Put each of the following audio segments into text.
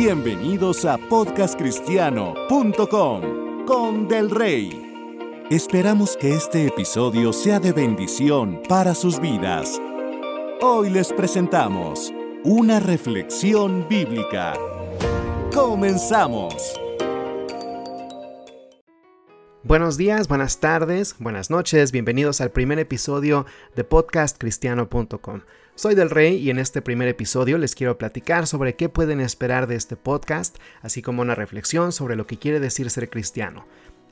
Bienvenidos a podcastcristiano.com con Del Rey. Esperamos que este episodio sea de bendición para sus vidas. Hoy les presentamos una reflexión bíblica. Comenzamos. Buenos días, buenas tardes, buenas noches, bienvenidos al primer episodio de podcastcristiano.com. Soy Del Rey y en este primer episodio les quiero platicar sobre qué pueden esperar de este podcast, así como una reflexión sobre lo que quiere decir ser cristiano.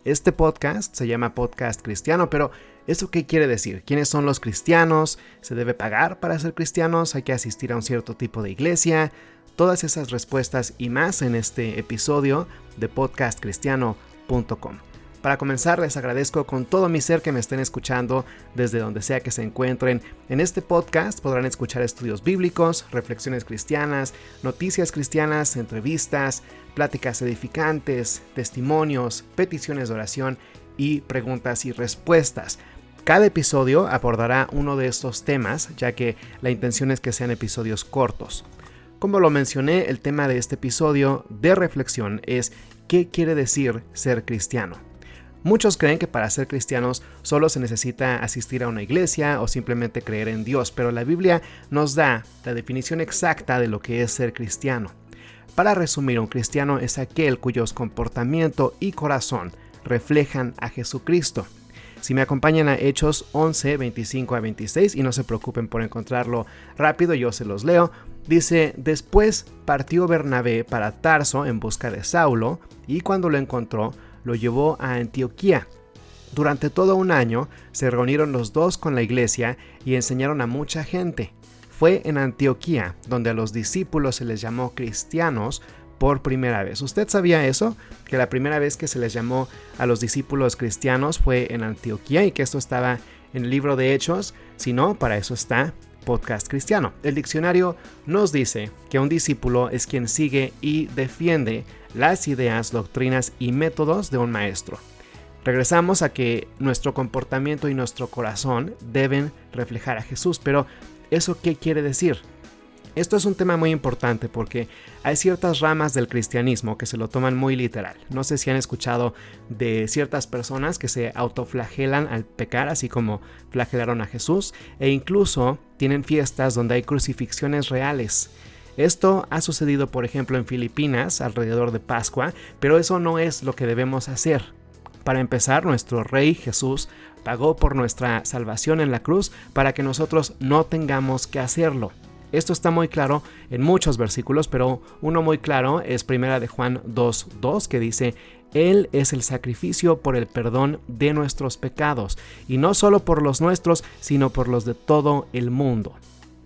Este podcast se llama Podcast Cristiano, pero ¿eso qué quiere decir? ¿Quiénes son los cristianos? ¿Se debe pagar para ser cristianos? ¿Hay que asistir a un cierto tipo de iglesia? Todas esas respuestas y más en este episodio de podcastcristiano.com. Para comenzar, les agradezco con todo mi ser que me estén escuchando desde donde sea que se encuentren. En este podcast podrán escuchar estudios bíblicos, reflexiones cristianas, noticias cristianas, entrevistas, pláticas edificantes, testimonios, peticiones de oración y preguntas y respuestas. Cada episodio abordará uno de estos temas, ya que la intención es que sean episodios cortos. Como lo mencioné, el tema de este episodio de reflexión es ¿qué quiere decir ser cristiano? Muchos creen que para ser cristianos solo se necesita asistir a una iglesia o simplemente creer en Dios, pero la Biblia nos da la definición exacta de lo que es ser cristiano. Para resumir, un cristiano es aquel cuyos comportamiento y corazón reflejan a Jesucristo. Si me acompañan a Hechos 11, 25 a 26 y no se preocupen por encontrarlo rápido, yo se los leo. Dice, después partió Bernabé para Tarso en busca de Saulo y cuando lo encontró, lo llevó a Antioquía. Durante todo un año se reunieron los dos con la iglesia y enseñaron a mucha gente. Fue en Antioquía donde a los discípulos se les llamó cristianos por primera vez. ¿Usted sabía eso? Que la primera vez que se les llamó a los discípulos cristianos fue en Antioquía y que esto estaba en el libro de Hechos. Si no, para eso está podcast cristiano. El diccionario nos dice que un discípulo es quien sigue y defiende las ideas, doctrinas y métodos de un maestro. Regresamos a que nuestro comportamiento y nuestro corazón deben reflejar a Jesús, pero ¿eso qué quiere decir? Esto es un tema muy importante porque hay ciertas ramas del cristianismo que se lo toman muy literal. No sé si han escuchado de ciertas personas que se autoflagelan al pecar, así como flagelaron a Jesús, e incluso tienen fiestas donde hay crucifixiones reales. Esto ha sucedido, por ejemplo, en Filipinas alrededor de Pascua, pero eso no es lo que debemos hacer. Para empezar, nuestro Rey Jesús pagó por nuestra salvación en la cruz para que nosotros no tengamos que hacerlo. Esto está muy claro en muchos versículos, pero uno muy claro es primera de Juan 2:2 que dice, él es el sacrificio por el perdón de nuestros pecados, y no solo por los nuestros, sino por los de todo el mundo.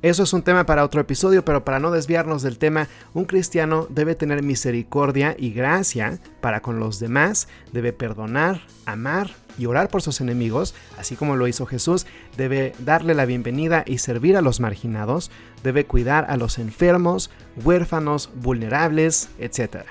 Eso es un tema para otro episodio, pero para no desviarnos del tema, un cristiano debe tener misericordia y gracia para con los demás, debe perdonar, amar y orar por sus enemigos, así como lo hizo Jesús, debe darle la bienvenida y servir a los marginados, debe cuidar a los enfermos, huérfanos, vulnerables, etc.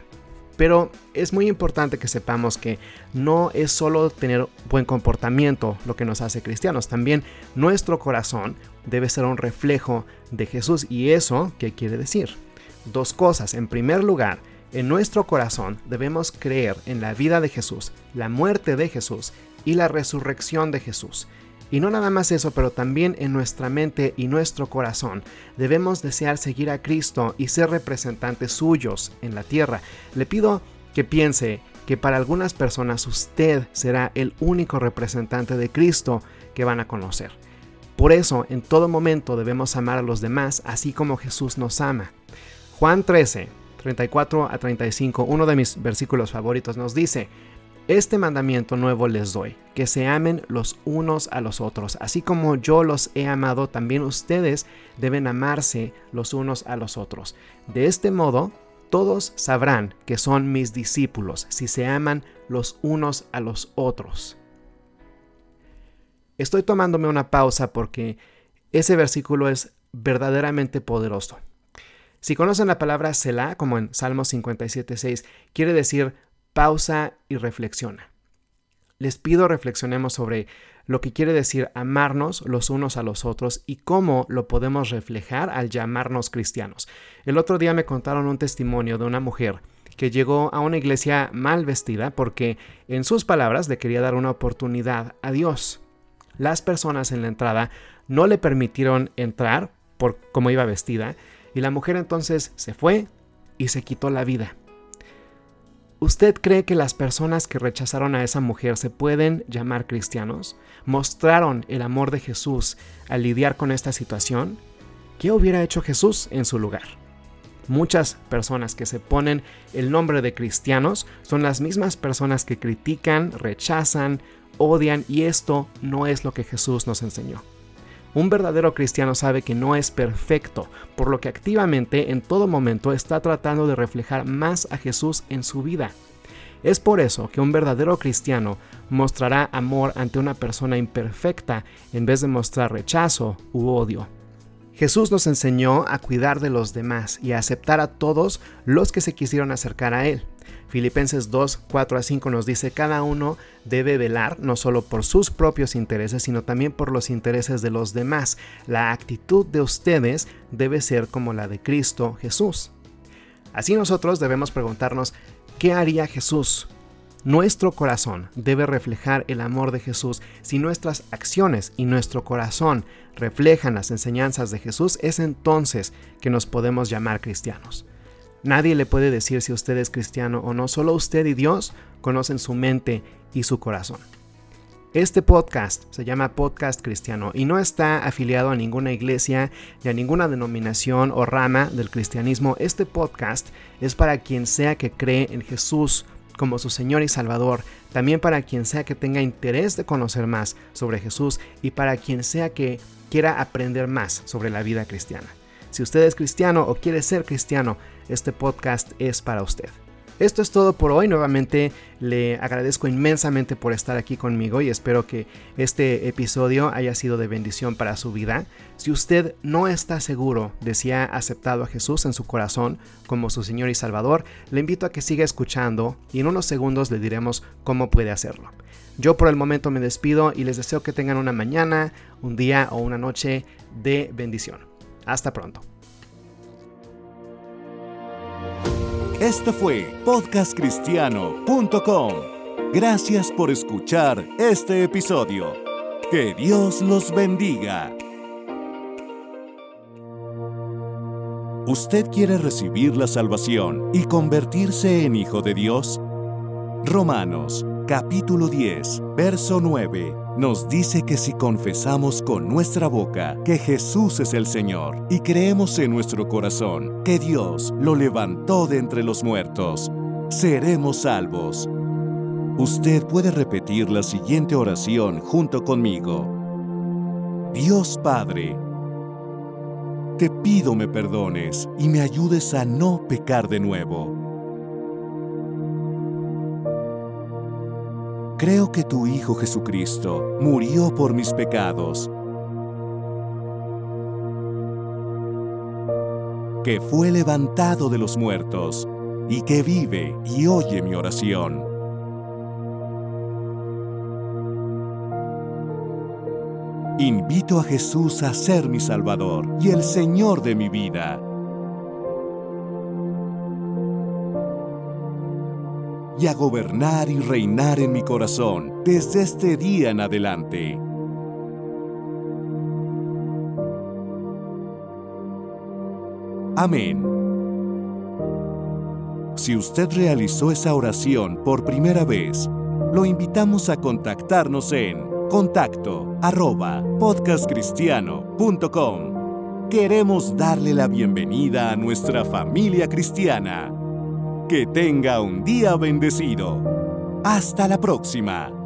Pero es muy importante que sepamos que no es solo tener buen comportamiento lo que nos hace cristianos, también nuestro corazón debe ser un reflejo de Jesús. ¿Y eso qué quiere decir? Dos cosas. En primer lugar, en nuestro corazón debemos creer en la vida de Jesús, la muerte de Jesús y la resurrección de Jesús. Y no nada más eso, pero también en nuestra mente y nuestro corazón debemos desear seguir a Cristo y ser representantes suyos en la tierra. Le pido que piense que para algunas personas usted será el único representante de Cristo que van a conocer. Por eso, en todo momento debemos amar a los demás así como Jesús nos ama. Juan 13, 34 a 35, uno de mis versículos favoritos, nos dice, Este mandamiento nuevo les doy, que se amen los unos a los otros, así como yo los he amado, también ustedes deben amarse los unos a los otros. De este modo, todos sabrán que son mis discípulos si se aman los unos a los otros. Estoy tomándome una pausa porque ese versículo es verdaderamente poderoso. Si conocen la palabra Selah, como en Salmos 57.6, quiere decir pausa y reflexiona. Les pido reflexionemos sobre lo que quiere decir amarnos los unos a los otros y cómo lo podemos reflejar al llamarnos cristianos. El otro día me contaron un testimonio de una mujer que llegó a una iglesia mal vestida porque, en sus palabras, le quería dar una oportunidad a Dios. Las personas en la entrada no le permitieron entrar por cómo iba vestida y la mujer entonces se fue y se quitó la vida. ¿Usted cree que las personas que rechazaron a esa mujer se pueden llamar cristianos? ¿Mostraron el amor de Jesús al lidiar con esta situación? ¿Qué hubiera hecho Jesús en su lugar? Muchas personas que se ponen el nombre de cristianos son las mismas personas que critican, rechazan, odian y esto no es lo que Jesús nos enseñó. Un verdadero cristiano sabe que no es perfecto, por lo que activamente en todo momento está tratando de reflejar más a Jesús en su vida. Es por eso que un verdadero cristiano mostrará amor ante una persona imperfecta en vez de mostrar rechazo u odio. Jesús nos enseñó a cuidar de los demás y a aceptar a todos los que se quisieron acercar a Él. Filipenses 2, 4 a 5 nos dice, cada uno debe velar no solo por sus propios intereses, sino también por los intereses de los demás. La actitud de ustedes debe ser como la de Cristo Jesús. Así nosotros debemos preguntarnos, ¿qué haría Jesús? Nuestro corazón debe reflejar el amor de Jesús. Si nuestras acciones y nuestro corazón reflejan las enseñanzas de Jesús, es entonces que nos podemos llamar cristianos. Nadie le puede decir si usted es cristiano o no, solo usted y Dios conocen su mente y su corazón. Este podcast se llama Podcast Cristiano y no está afiliado a ninguna iglesia ni a ninguna denominación o rama del cristianismo. Este podcast es para quien sea que cree en Jesús como su Señor y Salvador, también para quien sea que tenga interés de conocer más sobre Jesús y para quien sea que quiera aprender más sobre la vida cristiana. Si usted es cristiano o quiere ser cristiano, este podcast es para usted. Esto es todo por hoy. Nuevamente le agradezco inmensamente por estar aquí conmigo y espero que este episodio haya sido de bendición para su vida. Si usted no está seguro de si ha aceptado a Jesús en su corazón como su Señor y Salvador, le invito a que siga escuchando y en unos segundos le diremos cómo puede hacerlo. Yo por el momento me despido y les deseo que tengan una mañana, un día o una noche de bendición. Hasta pronto. Esto fue podcastcristiano.com. Gracias por escuchar este episodio. Que Dios los bendiga. ¿Usted quiere recibir la salvación y convertirse en hijo de Dios? Romanos capítulo 10, verso 9 nos dice que si confesamos con nuestra boca que Jesús es el Señor y creemos en nuestro corazón que Dios lo levantó de entre los muertos, seremos salvos. Usted puede repetir la siguiente oración junto conmigo. Dios Padre, te pido me perdones y me ayudes a no pecar de nuevo Creo que tu Hijo Jesucristo murió por mis pecados, que fue levantado de los muertos y que vive y oye mi oración. Invito a Jesús a ser mi Salvador y el Señor de mi vida. Y a gobernar y reinar en mi corazón desde este día en adelante. Amén. Si usted realizó esa oración por primera vez, lo invitamos a contactarnos en contacto arroba podcastcristiano.com. Queremos darle la bienvenida a nuestra familia cristiana. Que tenga un día bendecido. Hasta la próxima.